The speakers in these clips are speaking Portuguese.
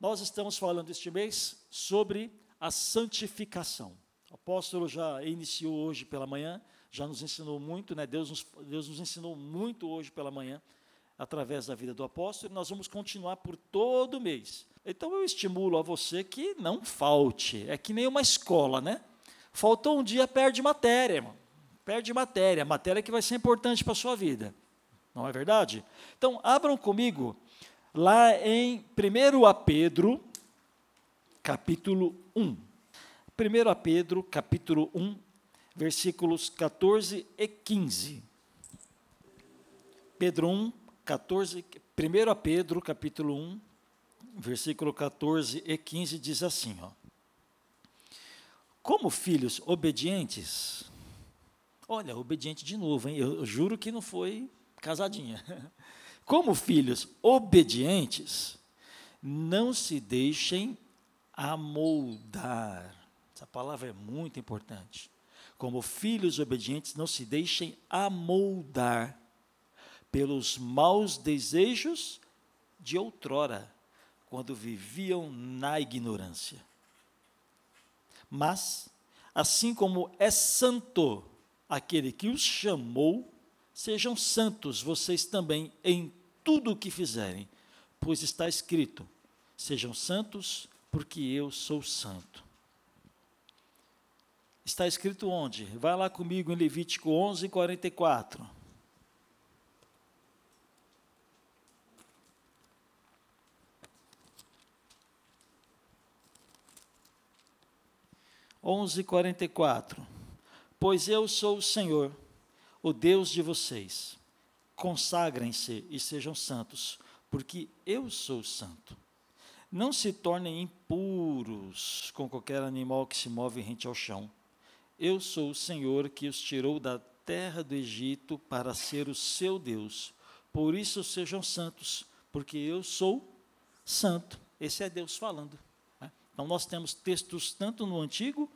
Nós estamos falando este mês sobre a santificação. O apóstolo já iniciou hoje pela manhã, já nos ensinou muito, né? Deus nos, Deus nos ensinou muito hoje pela manhã, através da vida do apóstolo, e nós vamos continuar por todo o mês. Então eu estimulo a você que não falte. É que nem uma escola, né? Faltou um dia, perde matéria, irmão. Perde matéria, matéria que vai ser importante para a sua vida. Não é verdade? Então, abram comigo lá em 1 Pedro, capítulo 1. 1 Pedro, capítulo 1, versículos 14 e 15. Pedro 1, 14, 1 Pedro, capítulo 1, versículo 14 e 15 diz assim, ó. Como filhos obedientes, olha, obediente de novo, hein? Eu juro que não foi casadinha. Como filhos obedientes, não se deixem amoldar. Essa palavra é muito importante. Como filhos obedientes, não se deixem amoldar pelos maus desejos de outrora, quando viviam na ignorância. Mas, assim como é santo aquele que os chamou, sejam santos vocês também em tudo o que fizerem, pois está escrito: sejam santos, porque eu sou santo. Está escrito onde? Vai lá comigo em Levítico 11, 44. 11:44 Pois eu sou o Senhor, o Deus de vocês. Consagrem-se e sejam santos, porque eu sou santo. Não se tornem impuros com qualquer animal que se move rente ao chão. Eu sou o Senhor que os tirou da terra do Egito para ser o seu Deus. Por isso sejam santos, porque eu sou santo. Esse é Deus falando. Então, nós temos textos tanto no Antigo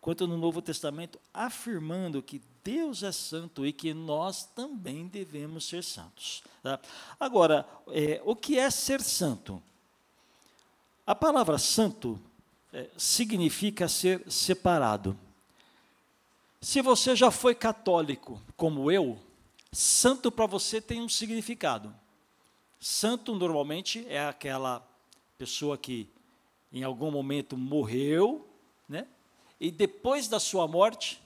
quanto no Novo Testamento afirmando que Deus é santo e que nós também devemos ser santos. Tá? Agora, é, o que é ser santo? A palavra santo é, significa ser separado. Se você já foi católico, como eu, santo para você tem um significado. Santo normalmente é aquela pessoa que em algum momento morreu, né? E depois da sua morte,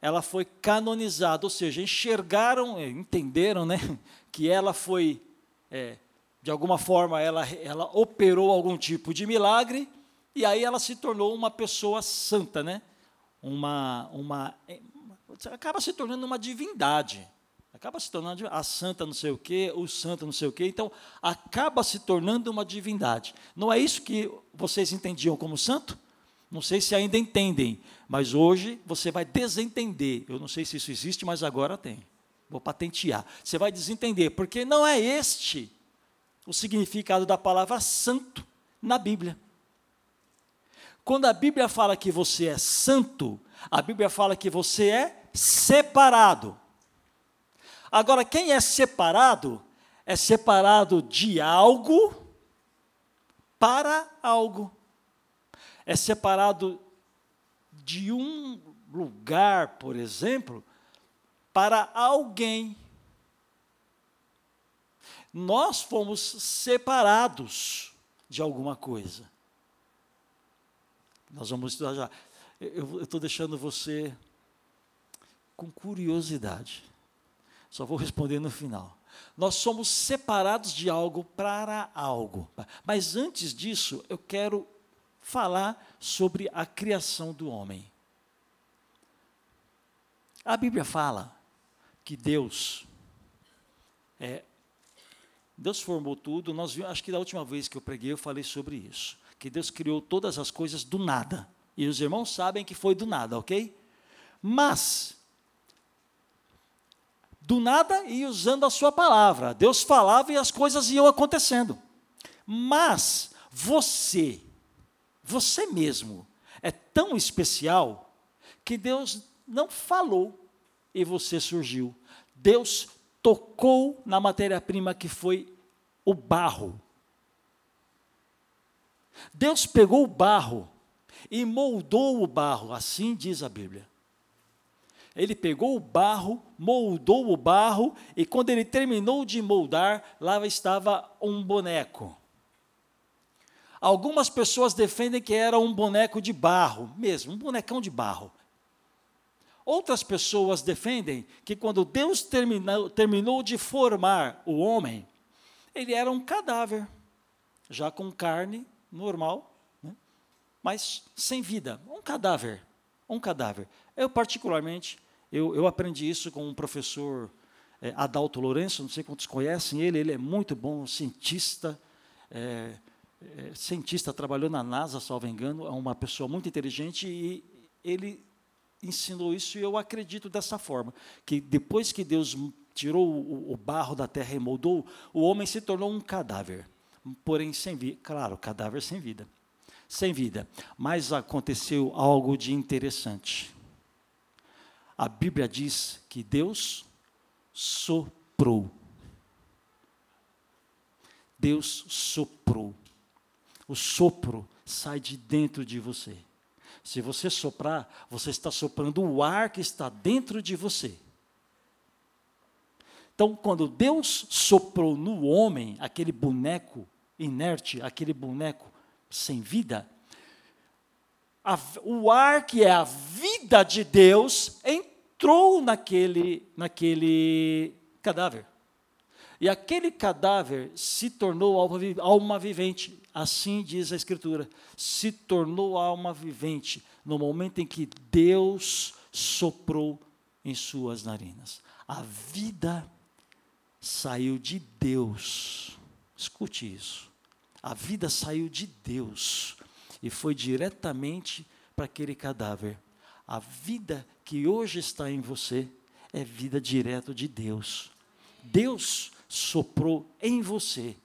ela foi canonizada, ou seja, enxergaram, eh, entenderam, né, que ela foi, é, de alguma forma, ela, ela operou algum tipo de milagre e aí ela se tornou uma pessoa santa, né? Uma, uma, eh, acaba se tornando uma divindade. Acaba se tornando a santa não sei o quê, o santo não sei o quê. Então, acaba se tornando uma divindade. Não é isso que vocês entendiam como santo? Não sei se ainda entendem, mas hoje você vai desentender. Eu não sei se isso existe, mas agora tem. Vou patentear. Você vai desentender, porque não é este o significado da palavra santo na Bíblia. Quando a Bíblia fala que você é santo, a Bíblia fala que você é separado. Agora, quem é separado, é separado de algo para algo. É separado de um lugar, por exemplo, para alguém. Nós fomos separados de alguma coisa. Nós vamos estudar já. Eu estou deixando você com curiosidade. Só vou responder no final. Nós somos separados de algo para algo. Mas antes disso, eu quero falar sobre a criação do homem. A Bíblia fala que Deus é, Deus formou tudo. Nós vimos, acho que da última vez que eu preguei eu falei sobre isso, que Deus criou todas as coisas do nada. E os irmãos sabem que foi do nada, ok? Mas do nada e usando a sua palavra. Deus falava e as coisas iam acontecendo. Mas você, você mesmo, é tão especial que Deus não falou e você surgiu. Deus tocou na matéria-prima que foi o barro. Deus pegou o barro e moldou o barro, assim diz a Bíblia. Ele pegou o barro, moldou o barro, e quando ele terminou de moldar, lá estava um boneco. Algumas pessoas defendem que era um boneco de barro, mesmo, um bonecão de barro. Outras pessoas defendem que quando Deus terminou, terminou de formar o homem, ele era um cadáver, já com carne normal, né? mas sem vida, um cadáver, um cadáver. Eu particularmente, eu, eu aprendi isso com um professor é, Adalto Lourenço, não sei quantos conhecem ele, ele é muito bom, cientista, é, é, cientista, trabalhou na NASA, salvo engano, é uma pessoa muito inteligente e ele ensinou isso e eu acredito dessa forma, que depois que Deus tirou o, o barro da terra e moldou, o homem se tornou um cadáver, porém sem vida, claro, cadáver sem vida, sem vida. Mas aconteceu algo de interessante. A Bíblia diz que Deus soprou. Deus soprou. O sopro sai de dentro de você. Se você soprar, você está soprando o ar que está dentro de você. Então, quando Deus soprou no homem aquele boneco inerte, aquele boneco sem vida, a, o ar que é a vida de Deus entrou naquele, naquele cadáver. E aquele cadáver se tornou alma vivente, assim diz a Escritura. Se tornou alma vivente no momento em que Deus soprou em suas narinas. A vida saiu de Deus. Escute isso. A vida saiu de Deus e foi diretamente para aquele cadáver. A vida que hoje está em você é vida direto de Deus. Deus soprou em você.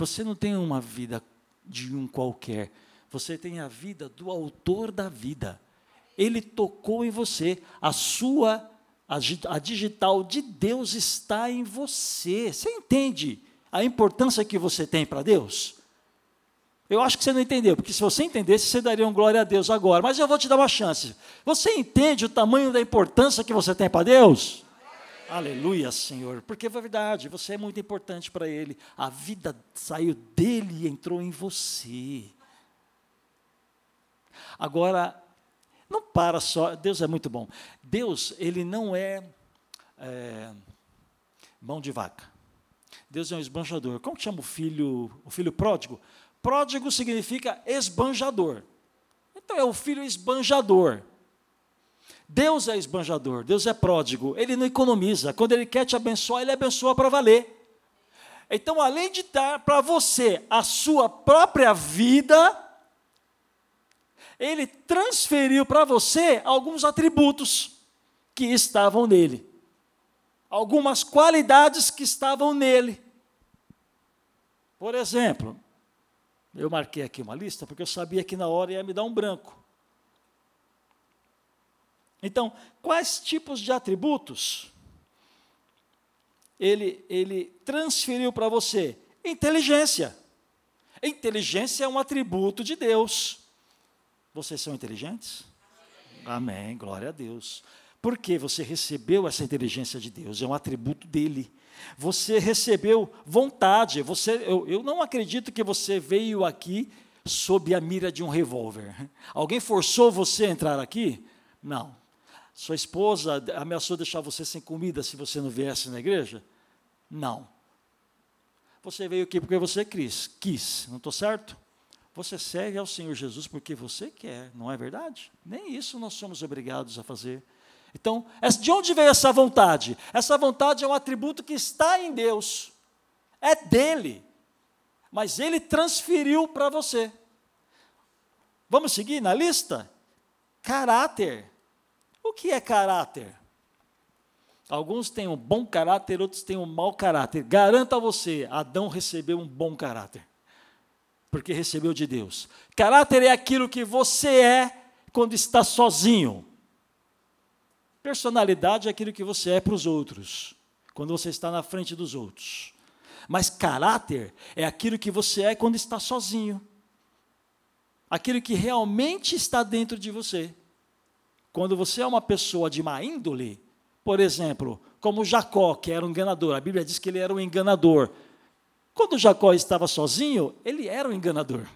Você não tem uma vida de um qualquer, você tem a vida do autor da vida. Ele tocou em você, a sua a digital de Deus está em você. Você entende a importância que você tem para Deus? Eu acho que você não entendeu, porque se você entendesse, você daria um glória a Deus agora. Mas eu vou te dar uma chance. Você entende o tamanho da importância que você tem para Deus? Aleluia, Senhor, porque é verdade, você é muito importante para Ele. A vida saiu dele e entrou em você. Agora, não para só, Deus é muito bom. Deus, Ele não é, é mão de vaca. Deus é um esbanjador. Como que chama o filho, o filho pródigo? Pródigo significa esbanjador. Então é o filho esbanjador. Deus é esbanjador, Deus é pródigo, ele não economiza. Quando ele quer te abençoar, ele abençoa para valer. Então, além de dar para você a sua própria vida, ele transferiu para você alguns atributos que estavam nele, algumas qualidades que estavam nele. Por exemplo, eu marquei aqui uma lista porque eu sabia que na hora ia me dar um branco. Então, quais tipos de atributos ele, ele transferiu para você? Inteligência. Inteligência é um atributo de Deus. Vocês são inteligentes? Amém. Amém. Glória a Deus. Porque você recebeu essa inteligência de Deus, é um atributo dele. Você recebeu vontade. Você, eu, eu não acredito que você veio aqui sob a mira de um revólver. Alguém forçou você a entrar aqui? Não. Sua esposa ameaçou deixar você sem comida se você não viesse na igreja? Não. Você veio aqui porque você quis, quis, não estou certo? Você serve ao Senhor Jesus porque você quer, não é verdade? Nem isso nós somos obrigados a fazer. Então, de onde veio essa vontade? Essa vontade é um atributo que está em Deus, é dele, mas ele transferiu para você. Vamos seguir na lista? Caráter. O que é caráter? Alguns têm um bom caráter, outros têm um mau caráter. Garanto a você, Adão recebeu um bom caráter, porque recebeu de Deus. Caráter é aquilo que você é quando está sozinho. Personalidade é aquilo que você é para os outros, quando você está na frente dos outros. Mas caráter é aquilo que você é quando está sozinho. Aquilo que realmente está dentro de você. Quando você é uma pessoa de má índole, por exemplo, como Jacó, que era um enganador, a Bíblia diz que ele era um enganador. Quando Jacó estava sozinho, ele era um enganador.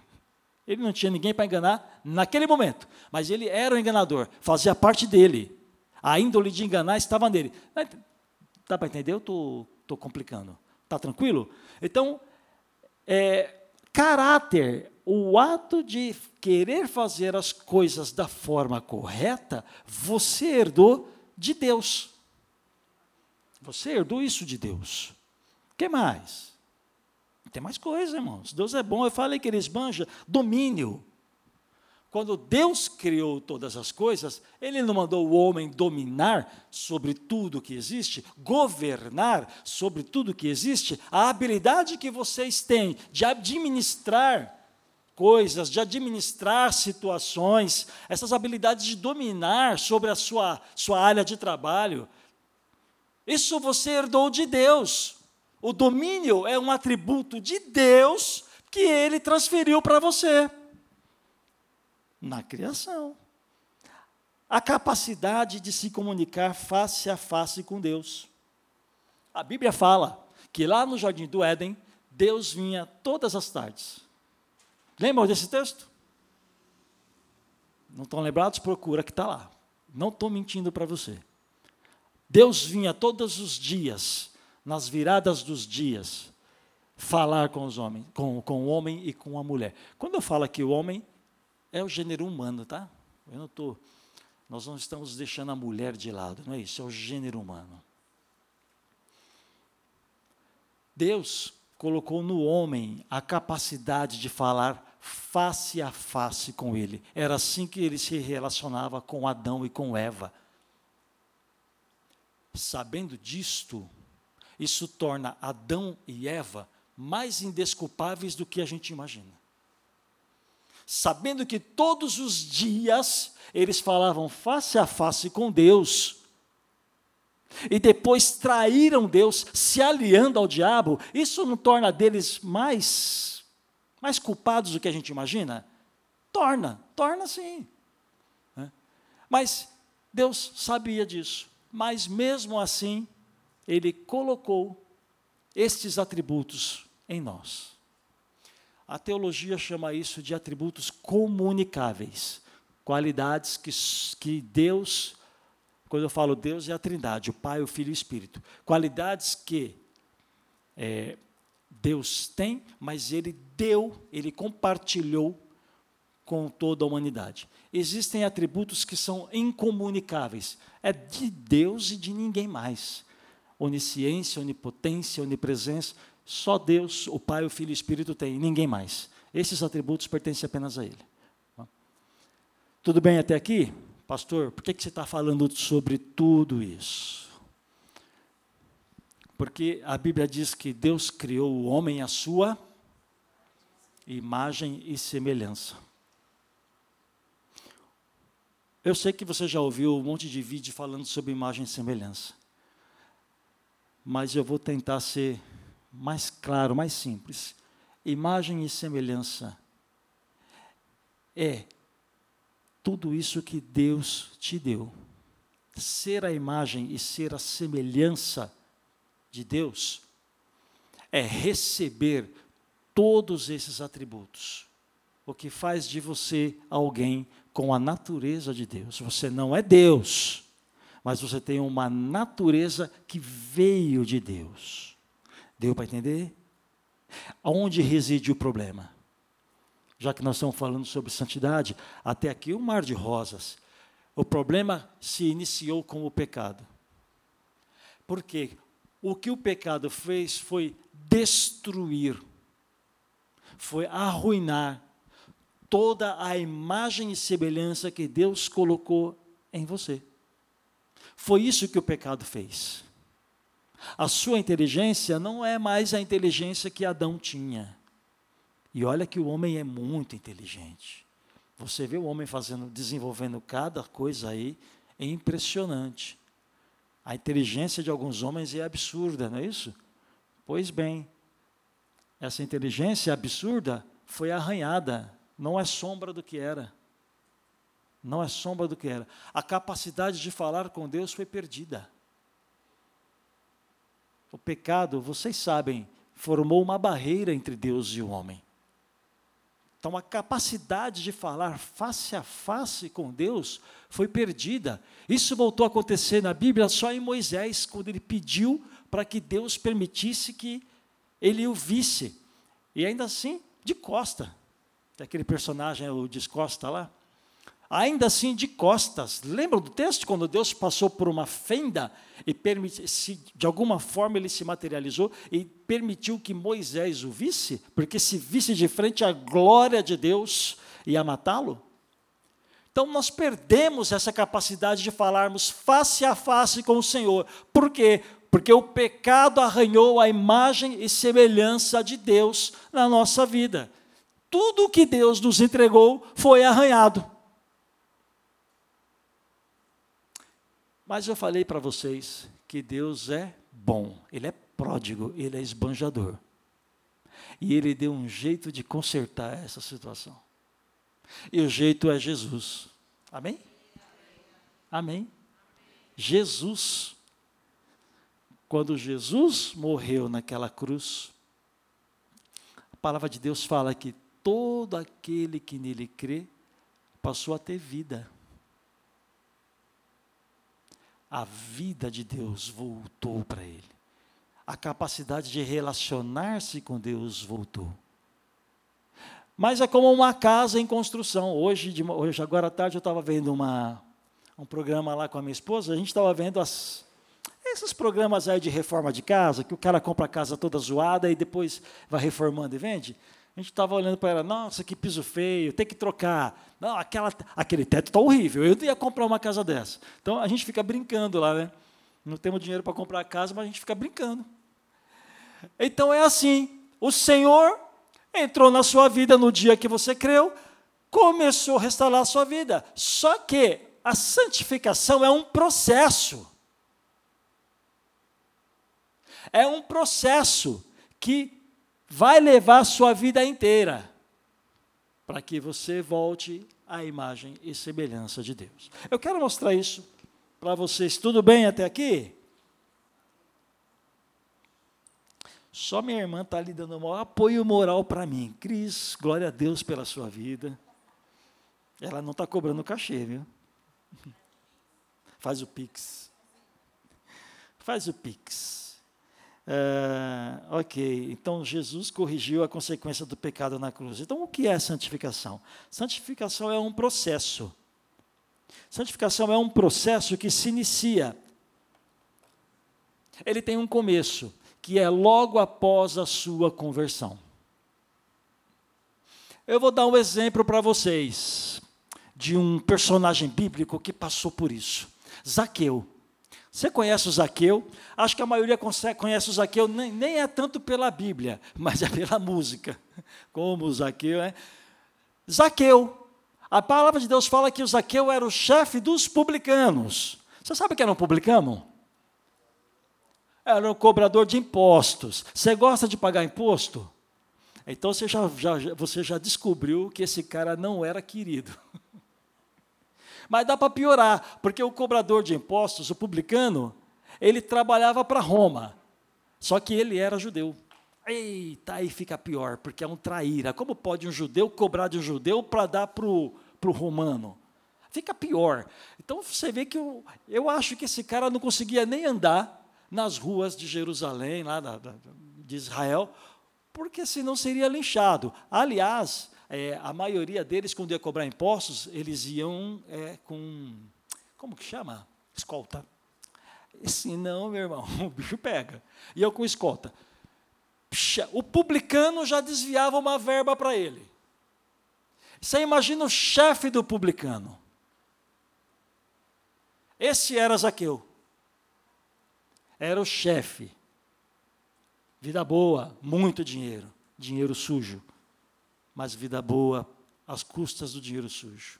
Ele não tinha ninguém para enganar naquele momento, mas ele era um enganador, fazia parte dele. A índole de enganar estava nele. Dá para entender? Eu estou tô, tô complicando. Está tranquilo? Então, é, caráter, o ato de querer fazer as coisas da forma correta, você herdou de Deus. Você herdou isso de Deus. O que mais? Tem mais coisa, irmãos. Deus é bom. Eu falei que ele esbanja domínio. Quando Deus criou todas as coisas, Ele não mandou o homem dominar sobre tudo que existe, governar sobre tudo que existe. A habilidade que vocês têm de administrar coisas, de administrar situações, essas habilidades de dominar sobre a sua, sua área de trabalho, isso você herdou de Deus. O domínio é um atributo de Deus que Ele transferiu para você na criação. A capacidade de se comunicar face a face com Deus. A Bíblia fala que lá no jardim do Éden, Deus vinha todas as tardes. Lembram desse texto? Não estão lembrados? Procura que está lá. Não estou mentindo para você. Deus vinha todos os dias, nas viradas dos dias, falar com os homens, com, com o homem e com a mulher. Quando eu falo aqui o homem, é o gênero humano, tá? Eu não tô, nós não estamos deixando a mulher de lado, não é isso, é o gênero humano. Deus colocou no homem a capacidade de falar face a face com ele. Era assim que ele se relacionava com Adão e com Eva. Sabendo disto, isso torna Adão e Eva mais indesculpáveis do que a gente imagina sabendo que todos os dias eles falavam face a face com Deus, e depois traíram Deus, se aliando ao diabo, isso não torna deles mais, mais culpados do que a gente imagina? Torna, torna sim. Né? Mas Deus sabia disso, mas mesmo assim, Ele colocou estes atributos em nós. A teologia chama isso de atributos comunicáveis, qualidades que, que Deus, quando eu falo Deus, é a Trindade, o Pai, o Filho e o Espírito. Qualidades que é, Deus tem, mas Ele deu, Ele compartilhou com toda a humanidade. Existem atributos que são incomunicáveis, é de Deus e de ninguém mais. Onisciência, onipotência, onipresença, só Deus, o Pai, o Filho e o Espírito tem, ninguém mais. Esses atributos pertencem apenas a Ele. Tudo bem até aqui? Pastor, por que, que você está falando sobre tudo isso? Porque a Bíblia diz que Deus criou o homem à sua imagem e semelhança. Eu sei que você já ouviu um monte de vídeo falando sobre imagem e semelhança. Mas eu vou tentar ser mais claro, mais simples. Imagem e semelhança é tudo isso que Deus te deu. Ser a imagem e ser a semelhança de Deus é receber todos esses atributos. O que faz de você alguém com a natureza de Deus. Você não é Deus, mas você tem uma natureza que veio de Deus. Deu para entender? Aonde reside o problema? Já que nós estamos falando sobre santidade, até aqui um mar de rosas. O problema se iniciou com o pecado. Por quê? O que o pecado fez foi destruir, foi arruinar toda a imagem e semelhança que Deus colocou em você. Foi isso que o pecado fez. A sua inteligência não é mais a inteligência que Adão tinha. E olha que o homem é muito inteligente. Você vê o homem fazendo, desenvolvendo cada coisa aí, é impressionante. A inteligência de alguns homens é absurda, não é isso? Pois bem, essa inteligência absurda foi arranhada, não é sombra do que era. Não é sombra do que era. A capacidade de falar com Deus foi perdida. O pecado, vocês sabem, formou uma barreira entre Deus e o homem. Então a capacidade de falar face a face com Deus foi perdida. Isso voltou a acontecer na Bíblia só em Moisés, quando ele pediu para que Deus permitisse que ele o visse. E ainda assim, de costa. Aquele personagem, o descosta lá ainda assim de costas. Lembra do texto quando Deus passou por uma fenda e se, de alguma forma ele se materializou e permitiu que Moisés o visse? Porque se visse de frente a glória de Deus ia matá-lo? Então nós perdemos essa capacidade de falarmos face a face com o Senhor. Por quê? Porque o pecado arranhou a imagem e semelhança de Deus na nossa vida. Tudo o que Deus nos entregou foi arranhado. Mas eu falei para vocês que Deus é bom, Ele é pródigo, Ele é esbanjador. E Ele deu um jeito de consertar essa situação. E o jeito é Jesus. Amém? Amém. Jesus. Quando Jesus morreu naquela cruz, a palavra de Deus fala que todo aquele que nele crê passou a ter vida a vida de Deus voltou para ele. A capacidade de relacionar-se com Deus voltou. Mas é como uma casa em construção. Hoje, de, hoje agora à tarde, eu estava vendo uma, um programa lá com a minha esposa, a gente estava vendo as, esses programas aí de reforma de casa, que o cara compra a casa toda zoada e depois vai reformando e vende. A gente estava olhando para ela, nossa, que piso feio, tem que trocar. Não, aquela, aquele teto está horrível, eu ia comprar uma casa dessa. Então a gente fica brincando lá, né? Não temos dinheiro para comprar a casa, mas a gente fica brincando. Então é assim: o Senhor entrou na sua vida no dia que você creu, começou a restaurar a sua vida. Só que a santificação é um processo. É um processo que vai levar sua vida inteira para que você volte à imagem e semelhança de Deus. Eu quero mostrar isso para vocês. Tudo bem até aqui? Só minha irmã está ali dando um apoio moral para mim. Cris, glória a Deus pela sua vida. Ela não está cobrando cachê, viu? Faz o pix. Faz o pix. É, ok, então Jesus corrigiu a consequência do pecado na cruz. Então, o que é santificação? Santificação é um processo. Santificação é um processo que se inicia. Ele tem um começo, que é logo após a sua conversão. Eu vou dar um exemplo para vocês de um personagem bíblico que passou por isso. Zaqueu. Você conhece o Zaqueu? Acho que a maioria conhece o Zaqueu, nem, nem é tanto pela Bíblia, mas é pela música. Como o Zaqueu é. Zaqueu. A palavra de Deus fala que o Zaqueu era o chefe dos publicanos. Você sabe o que era um publicano? Era um cobrador de impostos. Você gosta de pagar imposto? Então você já, já, você já descobriu que esse cara não era querido. Mas dá para piorar, porque o cobrador de impostos, o publicano, ele trabalhava para Roma, só que ele era judeu. Eita, aí fica pior, porque é um traíra. Como pode um judeu cobrar de um judeu para dar para o romano? Fica pior. Então você vê que eu, eu acho que esse cara não conseguia nem andar nas ruas de Jerusalém, lá da, da, de Israel, porque senão seria linchado. Aliás, é, a maioria deles, quando ia cobrar impostos, eles iam é, com como que chama? Escolta. Assim, não, meu irmão, o bicho pega. E eu com escolta. O publicano já desviava uma verba para ele. Você imagina o chefe do publicano. Esse era Zaqueu. Era o chefe. Vida boa, muito dinheiro. Dinheiro sujo. Mas vida boa às custas do dinheiro sujo.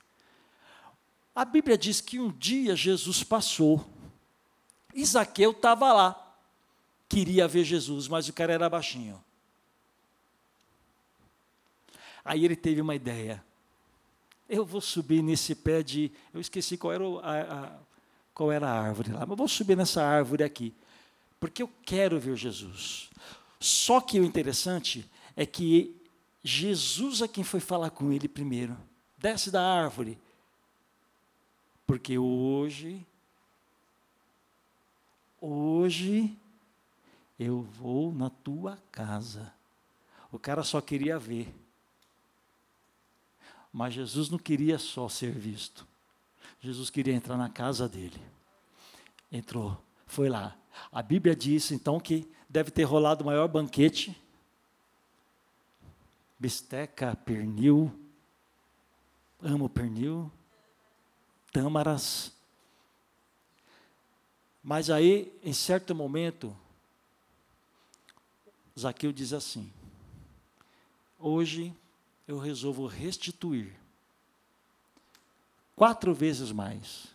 A Bíblia diz que um dia Jesus passou. Zaqueu estava lá. Queria ver Jesus, mas o cara era baixinho. Aí ele teve uma ideia. Eu vou subir nesse pé de. Eu esqueci qual era, a, a, qual era a árvore lá, mas vou subir nessa árvore aqui. Porque eu quero ver Jesus. Só que o interessante é que Jesus é quem foi falar com ele primeiro. Desce da árvore. Porque hoje, hoje, eu vou na tua casa. O cara só queria ver. Mas Jesus não queria só ser visto. Jesus queria entrar na casa dele. Entrou, foi lá. A Bíblia diz então que deve ter rolado o maior banquete. Bisteca, pernil. Amo pernil. Tâmaras. Mas aí, em certo momento, Zaqueu diz assim: Hoje eu resolvo restituir quatro vezes mais.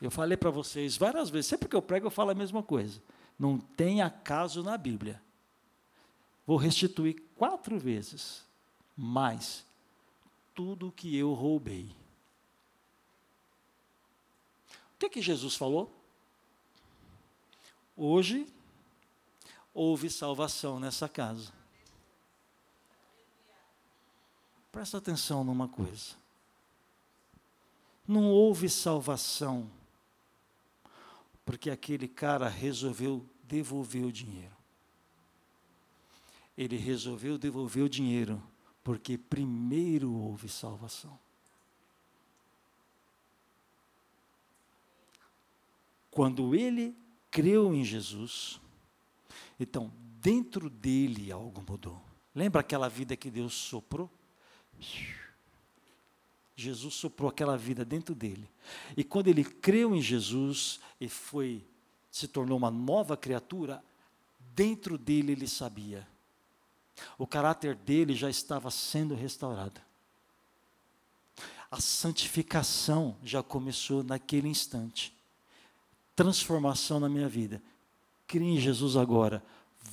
Eu falei para vocês várias vezes, sempre que eu prego eu falo a mesma coisa. Não tem acaso na Bíblia. Vou restituir quatro vezes mais tudo que eu roubei. O que, que Jesus falou? Hoje houve salvação nessa casa. Presta atenção numa coisa. Não houve salvação porque aquele cara resolveu devolver o dinheiro. Ele resolveu devolver o dinheiro porque primeiro houve salvação. Quando ele creu em Jesus, então dentro dele algo mudou. Lembra aquela vida que Deus soprou? Jesus soprou aquela vida dentro dele. E quando ele creu em Jesus e foi se tornou uma nova criatura, dentro dele ele sabia. O caráter dele já estava sendo restaurado. A santificação já começou naquele instante. Transformação na minha vida. Crie em Jesus agora.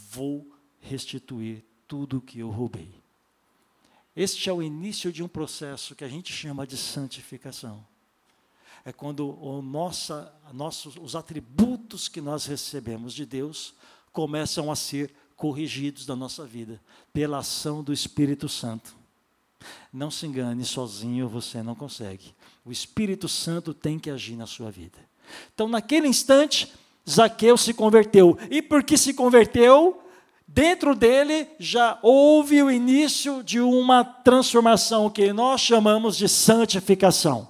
Vou restituir tudo o que eu roubei. Este é o início de um processo que a gente chama de santificação. É quando o nossa, nossos, os atributos que nós recebemos de Deus começam a ser corrigidos da nossa vida pela ação do Espírito Santo. Não se engane, sozinho você não consegue. O Espírito Santo tem que agir na sua vida. Então, naquele instante, Zaqueu se converteu. E porque se converteu, dentro dele já houve o início de uma transformação que nós chamamos de santificação.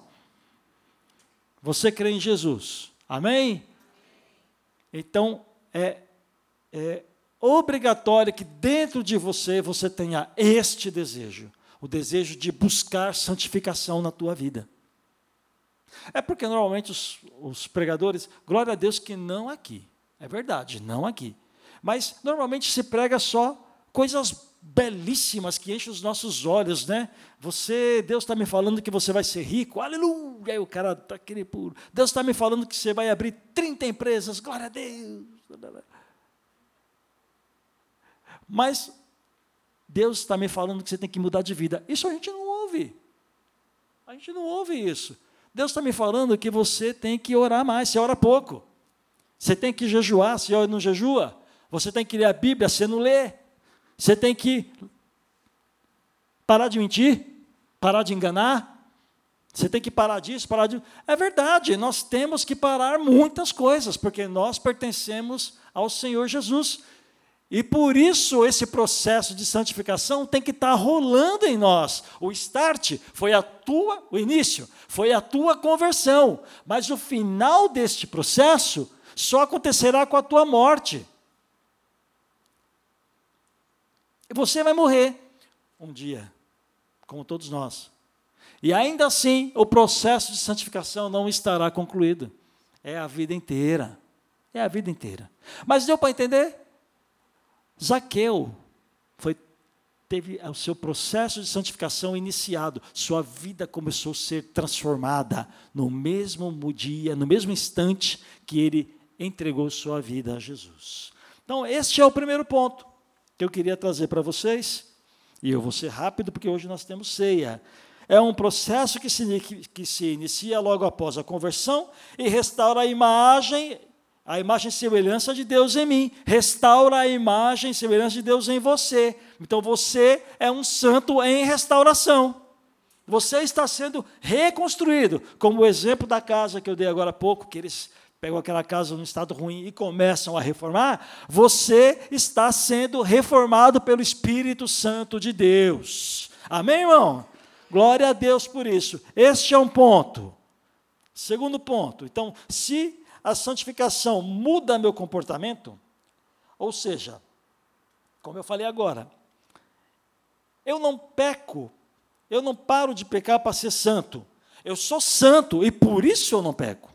Você crê em Jesus, amém? Então é, é obrigatório que dentro de você você tenha este desejo, o desejo de buscar santificação na tua vida. É porque normalmente os, os pregadores, glória a Deus que não aqui, é verdade, não aqui. Mas normalmente se prega só coisas belíssimas que enchem os nossos olhos, né? Você, Deus está me falando que você vai ser rico, aleluia! Aí o cara está aquele puro. Deus está me falando que você vai abrir 30 empresas, glória a Deus! Mas Deus está me falando que você tem que mudar de vida. Isso a gente não ouve. A gente não ouve isso. Deus está me falando que você tem que orar mais, você ora pouco. Você tem que jejuar, você não jejua. Você tem que ler a Bíblia, você não lê. Você tem que parar de mentir, parar de enganar. Você tem que parar disso, parar de. É verdade, nós temos que parar muitas coisas, porque nós pertencemos ao Senhor Jesus. E por isso esse processo de santificação tem que estar tá rolando em nós. O start foi a tua, o início, foi a tua conversão. Mas o final deste processo só acontecerá com a tua morte. E você vai morrer um dia, como todos nós. E ainda assim, o processo de santificação não estará concluído. É a vida inteira. É a vida inteira. Mas deu para entender? Zaqueu foi, teve o seu processo de santificação iniciado, sua vida começou a ser transformada no mesmo dia, no mesmo instante que ele entregou sua vida a Jesus. Então, este é o primeiro ponto que eu queria trazer para vocês, e eu vou ser rápido porque hoje nós temos ceia. É um processo que se, que se inicia logo após a conversão e restaura a imagem a imagem e semelhança de Deus em mim, restaura a imagem e semelhança de Deus em você. Então você é um santo em restauração. Você está sendo reconstruído, como o exemplo da casa que eu dei agora há pouco, que eles pegam aquela casa num estado ruim e começam a reformar. Você está sendo reformado pelo Espírito Santo de Deus. Amém, irmão? Glória a Deus por isso. Este é um ponto. Segundo ponto. Então, se a santificação muda meu comportamento, ou seja, como eu falei agora, eu não peco, eu não paro de pecar para ser santo. Eu sou santo e por isso eu não peco.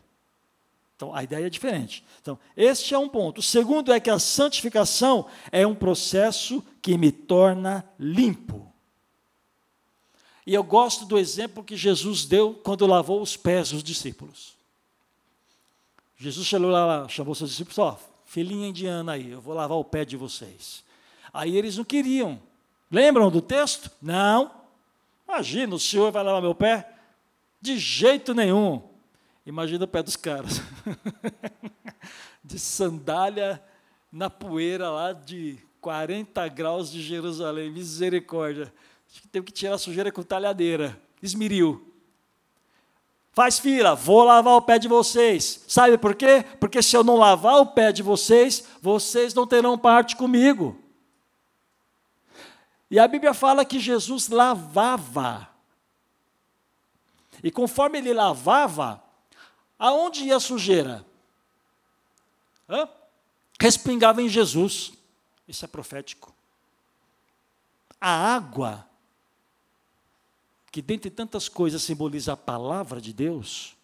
Então, a ideia é diferente. Então, este é um ponto. O segundo é que a santificação é um processo que me torna limpo. E eu gosto do exemplo que Jesus deu quando lavou os pés dos discípulos. Jesus chegou lá, chamou seus discípulos, ó, filhinha indiana aí, eu vou lavar o pé de vocês. Aí eles não queriam. Lembram do texto? Não. Imagina, o senhor vai lavar meu pé? De jeito nenhum. Imagina o pé dos caras. de sandália na poeira lá de 40 graus de Jerusalém. Misericórdia. Teve que tirar a sujeira com talhadeira. Esmeril. Faz fila, vou lavar o pé de vocês. Sabe por quê? Porque se eu não lavar o pé de vocês, vocês não terão parte comigo. E a Bíblia fala que Jesus lavava. E conforme ele lavava, aonde ia a sujeira? Hã? Respingava em Jesus. Isso é profético. A água que dentre tantas coisas simboliza a palavra de Deus,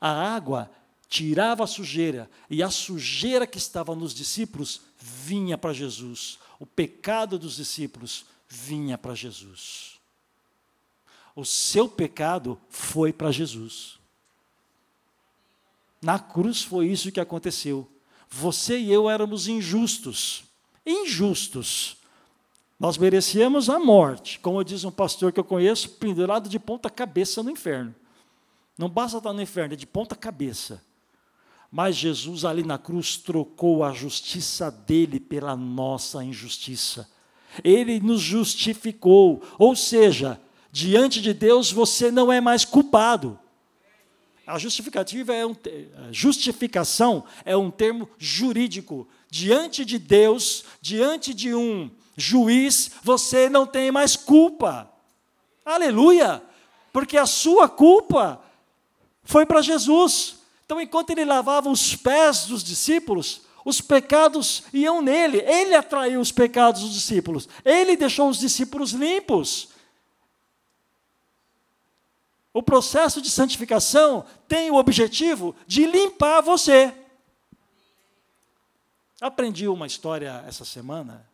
a água tirava a sujeira, e a sujeira que estava nos discípulos vinha para Jesus. O pecado dos discípulos vinha para Jesus. O seu pecado foi para Jesus. Na cruz foi isso que aconteceu. Você e eu éramos injustos. Injustos. Nós merecíamos a morte, como diz um pastor que eu conheço, pendurado de ponta cabeça no inferno. Não basta estar no inferno, é de ponta cabeça. Mas Jesus ali na cruz trocou a justiça dele pela nossa injustiça. Ele nos justificou, ou seja, diante de Deus você não é mais culpado. A justificativa é um, justificação é um termo jurídico. Diante de Deus, diante de um juiz, você não tem mais culpa. Aleluia! Porque a sua culpa foi para Jesus. Então, enquanto ele lavava os pés dos discípulos, os pecados iam nele. Ele atraiu os pecados dos discípulos. Ele deixou os discípulos limpos. O processo de santificação tem o objetivo de limpar você. Aprendi uma história essa semana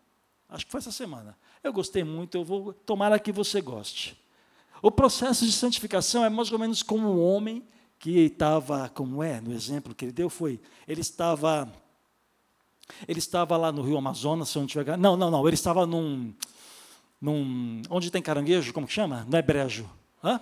Acho que foi essa semana. Eu gostei muito, eu vou tomara que você goste. O processo de santificação é mais ou menos como um homem que estava, como é, no exemplo que ele deu foi, ele estava ele estava lá no Rio Amazonas, se eu não tiver, não, não, não, ele estava num num onde tem caranguejo, como que chama? Não é brejo. Hã?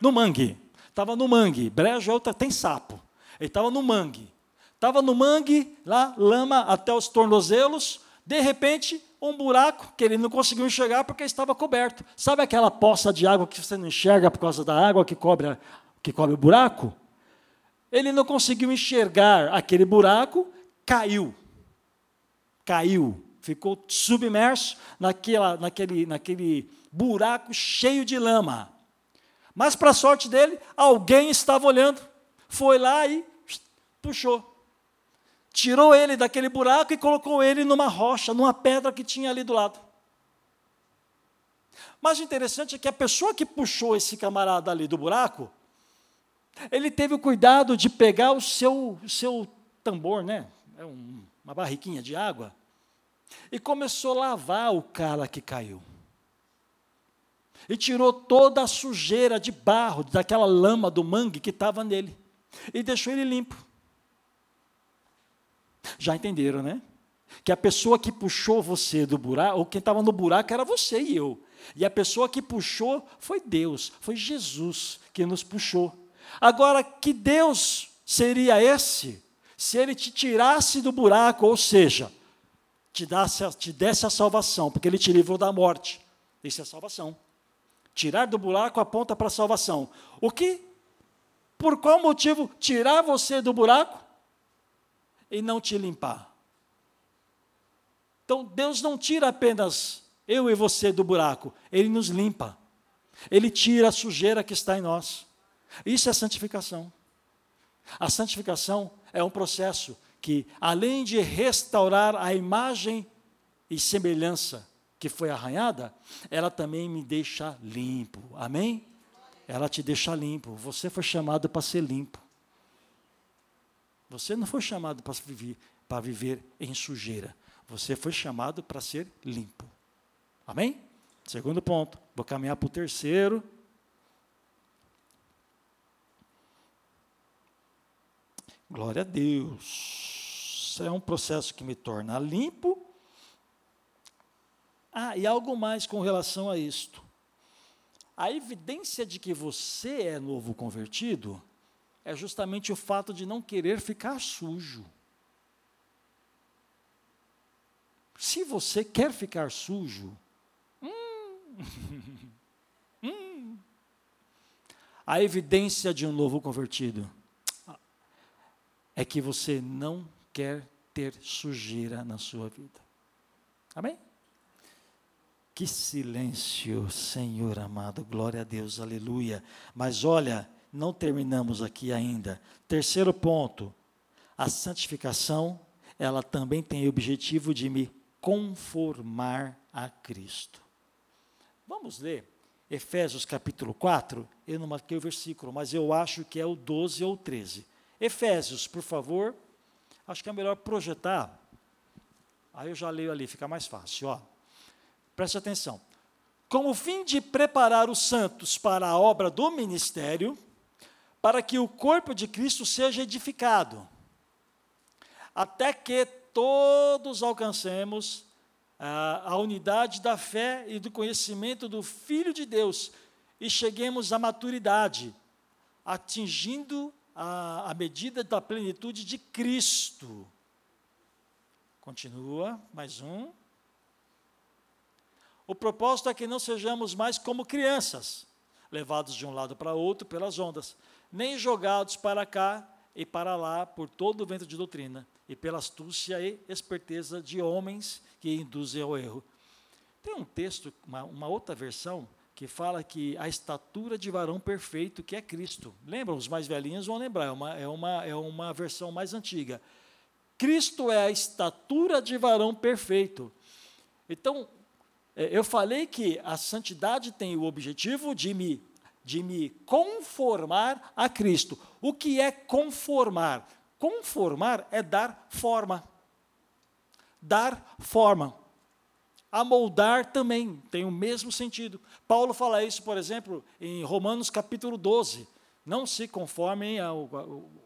No mangue. Estava no mangue. Brejo é outra, tem sapo. Ele estava no mangue. Estava no mangue, lá, lama até os tornozelos, de repente, um buraco que ele não conseguiu enxergar porque estava coberto. Sabe aquela poça de água que você não enxerga por causa da água que cobre, que cobre o buraco? Ele não conseguiu enxergar aquele buraco, caiu. caiu, ficou submerso naquela, naquele, naquele buraco cheio de lama. Mas, para a sorte dele, alguém estava olhando, foi lá e puxou. Tirou ele daquele buraco e colocou ele numa rocha, numa pedra que tinha ali do lado. Mas o interessante é que a pessoa que puxou esse camarada ali do buraco, ele teve o cuidado de pegar o seu, o seu tambor, né? É um, uma barriquinha de água, e começou a lavar o cara que caiu. E tirou toda a sujeira de barro, daquela lama do mangue que estava nele. E deixou ele limpo. Já entenderam, né? Que a pessoa que puxou você do buraco, ou quem estava no buraco era você e eu. E a pessoa que puxou foi Deus, foi Jesus que nos puxou. Agora, que Deus seria esse se ele te tirasse do buraco, ou seja, te, dasse, te desse a salvação, porque ele te livrou da morte? Isso é salvação. Tirar do buraco aponta para a salvação. O que? Por qual motivo tirar você do buraco e não te limpar? Então, Deus não tira apenas eu e você do buraco, Ele nos limpa. Ele tira a sujeira que está em nós. Isso é santificação. A santificação é um processo que, além de restaurar a imagem e semelhança que foi arranhada, ela também me deixa limpo. Amém? Ela te deixa limpo. Você foi chamado para ser limpo. Você não foi chamado para viver, para viver em sujeira. Você foi chamado para ser limpo. Amém? Segundo ponto. Vou caminhar para o terceiro. Glória a Deus. É um processo que me torna limpo. Ah, e algo mais com relação a isto. A evidência de que você é novo convertido é justamente o fato de não querer ficar sujo. Se você quer ficar sujo, hum. A evidência de um novo convertido é que você não quer ter sujeira na sua vida. Amém? Que silêncio, Senhor amado, glória a Deus, aleluia. Mas olha, não terminamos aqui ainda. Terceiro ponto, a santificação, ela também tem o objetivo de me conformar a Cristo. Vamos ler Efésios capítulo 4. Eu não marquei o versículo, mas eu acho que é o 12 ou 13. Efésios, por favor. Acho que é melhor projetar. Aí eu já leio ali, fica mais fácil. Ó. Preste atenção. Com o fim de preparar os santos para a obra do ministério, para que o corpo de Cristo seja edificado, até que todos alcancemos a, a unidade da fé e do conhecimento do Filho de Deus e cheguemos à maturidade, atingindo a, a medida da plenitude de Cristo. Continua, mais um. O propósito é que não sejamos mais como crianças, levados de um lado para outro pelas ondas, nem jogados para cá e para lá por todo o vento de doutrina e pela astúcia e esperteza de homens que induzem ao erro. Tem um texto, uma, uma outra versão, que fala que a estatura de varão perfeito, que é Cristo. Lembram? Os mais velhinhos vão lembrar, é uma, é uma, é uma versão mais antiga. Cristo é a estatura de varão perfeito. Então, eu falei que a santidade tem o objetivo de me, de me conformar a Cristo. O que é conformar? Conformar é dar forma. Dar forma. Amoldar também tem o mesmo sentido. Paulo fala isso, por exemplo, em Romanos capítulo 12. Não se conformem ao,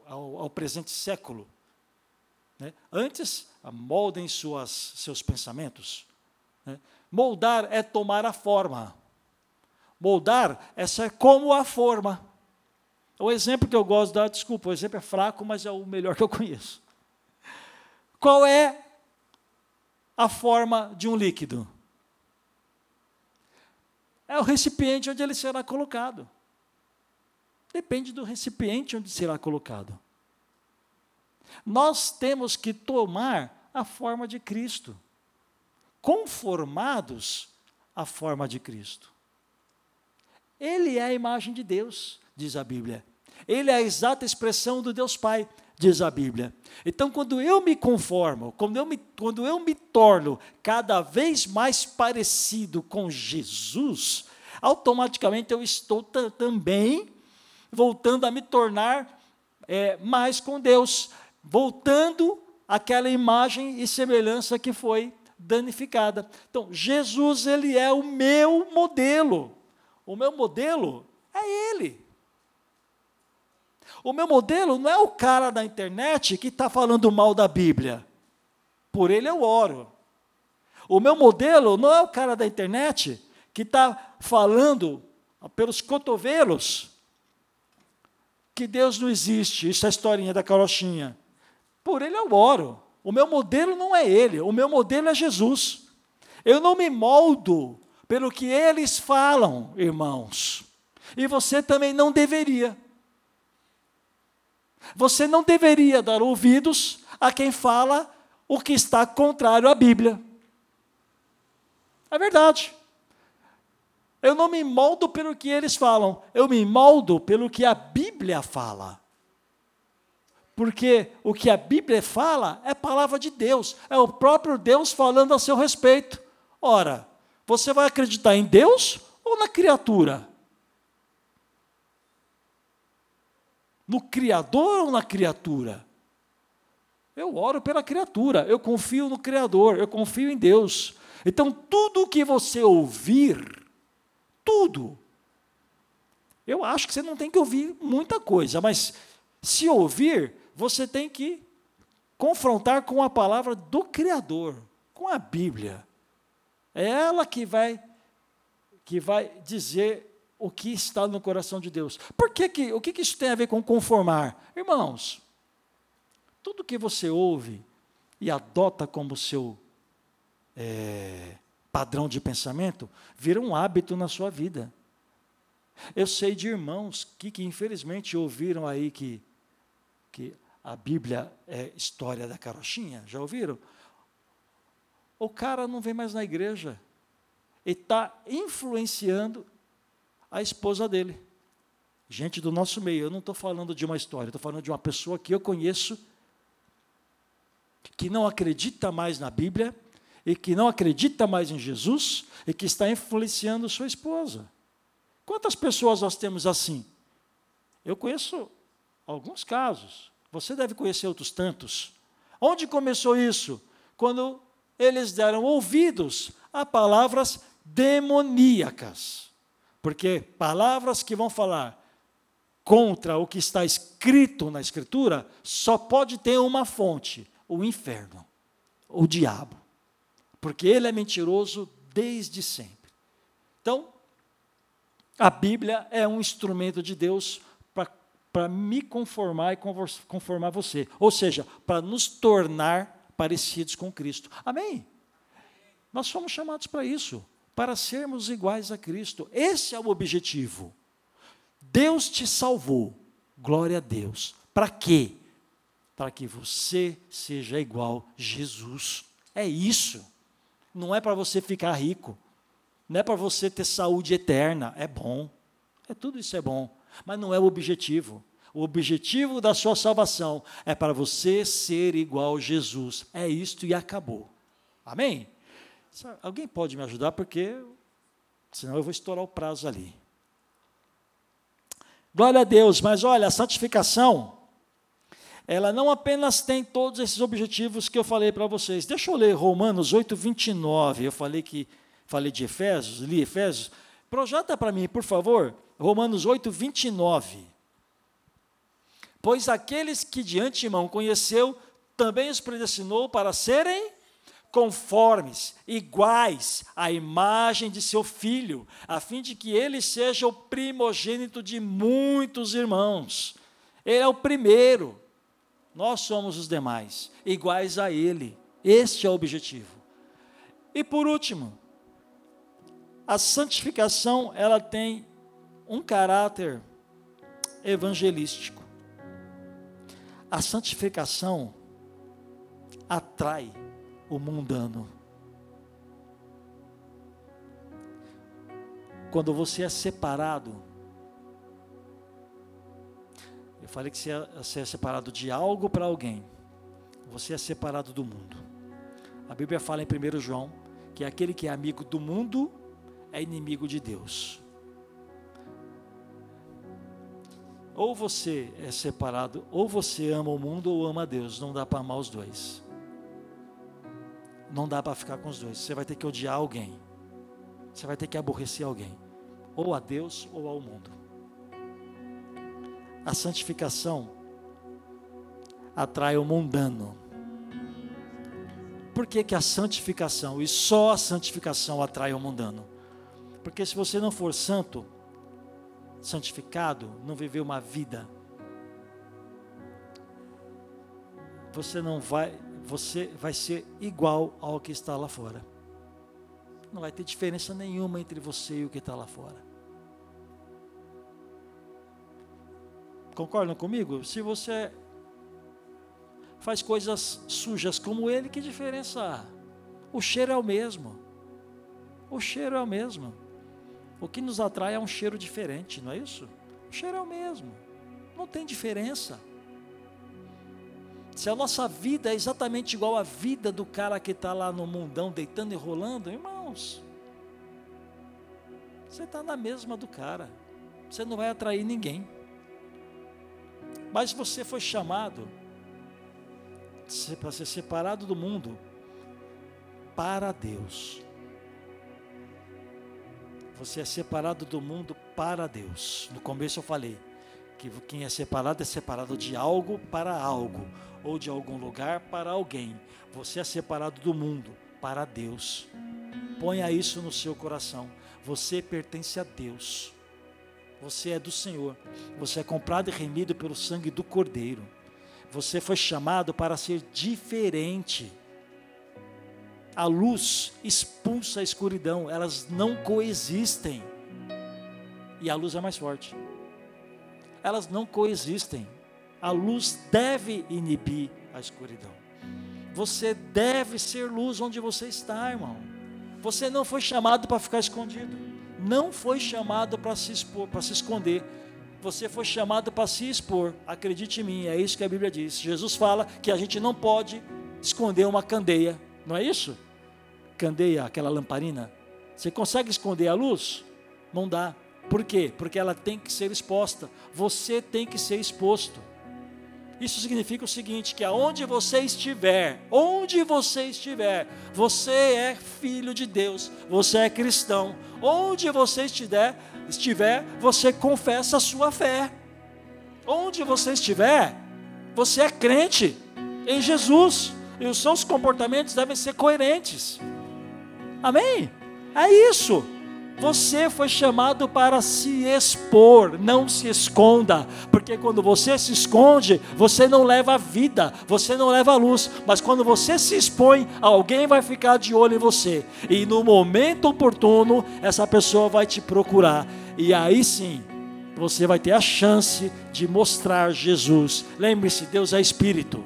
ao, ao presente século. Né? Antes, moldem suas, seus pensamentos. Né? Moldar é tomar a forma. Moldar é ser como a forma. O exemplo que eu gosto de dar, desculpa, o exemplo é fraco, mas é o melhor que eu conheço. Qual é a forma de um líquido? É o recipiente onde ele será colocado. Depende do recipiente onde será colocado. Nós temos que tomar a forma de Cristo. Conformados à forma de Cristo. Ele é a imagem de Deus, diz a Bíblia. Ele é a exata expressão do Deus Pai, diz a Bíblia. Então, quando eu me conformo, quando eu me, quando eu me torno cada vez mais parecido com Jesus, automaticamente eu estou também voltando a me tornar é, mais com Deus, voltando àquela imagem e semelhança que foi danificada. Então, Jesus, ele é o meu modelo. O meu modelo é ele. O meu modelo não é o cara da internet que está falando mal da Bíblia. Por ele eu oro. O meu modelo não é o cara da internet que está falando pelos cotovelos que Deus não existe, isso é a historinha da carochinha. Por ele eu oro. O meu modelo não é ele, o meu modelo é Jesus. Eu não me moldo pelo que eles falam, irmãos. E você também não deveria. Você não deveria dar ouvidos a quem fala o que está contrário à Bíblia. É verdade. Eu não me moldo pelo que eles falam, eu me moldo pelo que a Bíblia fala. Porque o que a Bíblia fala é palavra de Deus, é o próprio Deus falando a seu respeito. Ora, você vai acreditar em Deus ou na criatura? No Criador ou na criatura? Eu oro pela criatura, eu confio no Criador, eu confio em Deus. Então, tudo o que você ouvir, tudo. Eu acho que você não tem que ouvir muita coisa, mas se ouvir, você tem que confrontar com a palavra do Criador, com a Bíblia. É ela que vai que vai dizer o que está no coração de Deus. Por que, que o que, que isso tem a ver com conformar? Irmãos, tudo que você ouve e adota como seu é, padrão de pensamento, vira um hábito na sua vida. Eu sei de irmãos que, que infelizmente ouviram aí que, que a Bíblia é história da carochinha, já ouviram? O cara não vem mais na igreja e está influenciando a esposa dele. Gente do nosso meio, eu não estou falando de uma história, estou falando de uma pessoa que eu conheço, que não acredita mais na Bíblia, e que não acredita mais em Jesus e que está influenciando sua esposa. Quantas pessoas nós temos assim? Eu conheço alguns casos, você deve conhecer outros tantos. Onde começou isso? Quando eles deram ouvidos a palavras demoníacas. Porque palavras que vão falar contra o que está escrito na Escritura só pode ter uma fonte: o inferno, o diabo porque ele é mentiroso desde sempre. Então, a Bíblia é um instrumento de Deus para me conformar e conformar você. Ou seja, para nos tornar parecidos com Cristo. Amém? Nós somos chamados para isso, para sermos iguais a Cristo. Esse é o objetivo. Deus te salvou. Glória a Deus. Para quê? Para que você seja igual a Jesus. É isso. Não é para você ficar rico. Não é para você ter saúde eterna. É bom. É tudo isso é bom. Mas não é o objetivo. O objetivo da sua salvação é para você ser igual a Jesus. É isto e acabou. Amém? Alguém pode me ajudar porque senão eu vou estourar o prazo ali. Glória a Deus, mas olha, a santificação ela não apenas tem todos esses objetivos que eu falei para vocês. Deixa eu ler Romanos 8, 29. Eu falei que falei de Efésios, li Efésios. Projeta para mim, por favor, Romanos 8, 29. Pois aqueles que de antemão conheceu, também os predestinou para serem conformes, iguais à imagem de seu filho, a fim de que ele seja o primogênito de muitos irmãos. Ele é o primeiro, nós somos os demais, iguais a Ele. Este é o objetivo. E por último, a santificação ela tem um caráter evangelístico. A santificação atrai o mundano. Quando você é separado, eu falei que você é separado de algo para alguém, você é separado do mundo. A Bíblia fala em 1 João que aquele que é amigo do mundo é inimigo de Deus. Ou você é separado, ou você ama o mundo ou ama Deus. Não dá para amar os dois. Não dá para ficar com os dois. Você vai ter que odiar alguém. Você vai ter que aborrecer alguém. Ou a Deus ou ao mundo. A santificação atrai o mundano. Por que, que a santificação, e só a santificação atrai o mundano? Porque se você não for santo, santificado, não viver uma vida, você não vai, você vai ser igual ao que está lá fora. Não vai ter diferença nenhuma entre você e o que está lá fora. Concordam comigo? Se você faz coisas sujas como ele, que diferença há? O cheiro é o mesmo. O cheiro é o mesmo. O que nos atrai é um cheiro diferente, não é isso? O cheiro é o mesmo, não tem diferença. Se a nossa vida é exatamente igual à vida do cara que está lá no mundão deitando e rolando, irmãos, você está na mesma do cara, você não vai atrair ninguém. Mas você foi chamado para ser separado do mundo para Deus. Você é separado do mundo para Deus. No começo eu falei que quem é separado é separado de algo para algo, ou de algum lugar para alguém. Você é separado do mundo para Deus. Ponha isso no seu coração. Você pertence a Deus. Você é do Senhor. Você é comprado e remido pelo sangue do Cordeiro. Você foi chamado para ser diferente a luz expulsa a escuridão, elas não coexistem. E a luz é mais forte. Elas não coexistem. A luz deve inibir a escuridão. Você deve ser luz onde você está, irmão. Você não foi chamado para ficar escondido. Não foi chamado para se expor, para se esconder. Você foi chamado para se expor. Acredite em mim, é isso que a Bíblia diz. Jesus fala que a gente não pode esconder uma candeia, não é isso? Candeia, aquela lamparina, você consegue esconder a luz? Não dá. Por quê? Porque ela tem que ser exposta. Você tem que ser exposto. Isso significa o seguinte: que aonde você estiver, onde você estiver, você é filho de Deus, você é cristão. Onde você estiver, estiver, você confessa a sua fé. Onde você estiver, você é crente em Jesus. E os seus comportamentos devem ser coerentes. Amém? É isso. Você foi chamado para se expor, não se esconda, porque quando você se esconde, você não leva vida, você não leva a luz, mas quando você se expõe, alguém vai ficar de olho em você, e no momento oportuno, essa pessoa vai te procurar, e aí sim, você vai ter a chance de mostrar Jesus. Lembre-se, Deus é Espírito,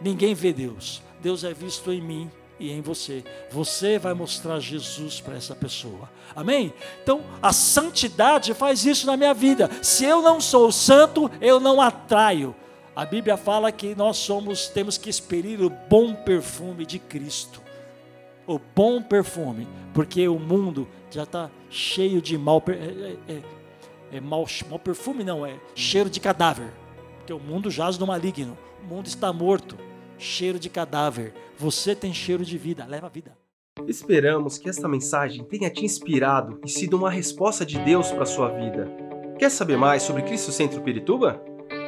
ninguém vê Deus, Deus é visto em mim e em você. Você vai mostrar Jesus para essa pessoa. Amém? Então, a santidade faz isso na minha vida. Se eu não sou santo, eu não atraio. A Bíblia fala que nós somos, temos que expelir o bom perfume de Cristo. O bom perfume, porque o mundo já está cheio de mal, é, é, é, é mal, perfume, não, é cheiro de cadáver. Porque o mundo jaz no maligno, o mundo está morto cheiro de cadáver. Você tem cheiro de vida, leva a vida. Esperamos que esta mensagem tenha te inspirado e sido uma resposta de Deus para a sua vida. Quer saber mais sobre Cristo Centro Pirituba?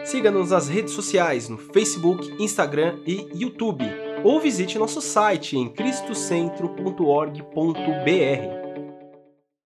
Siga-nos nas redes sociais no Facebook, Instagram e YouTube, ou visite nosso site em cristocentro.org.br.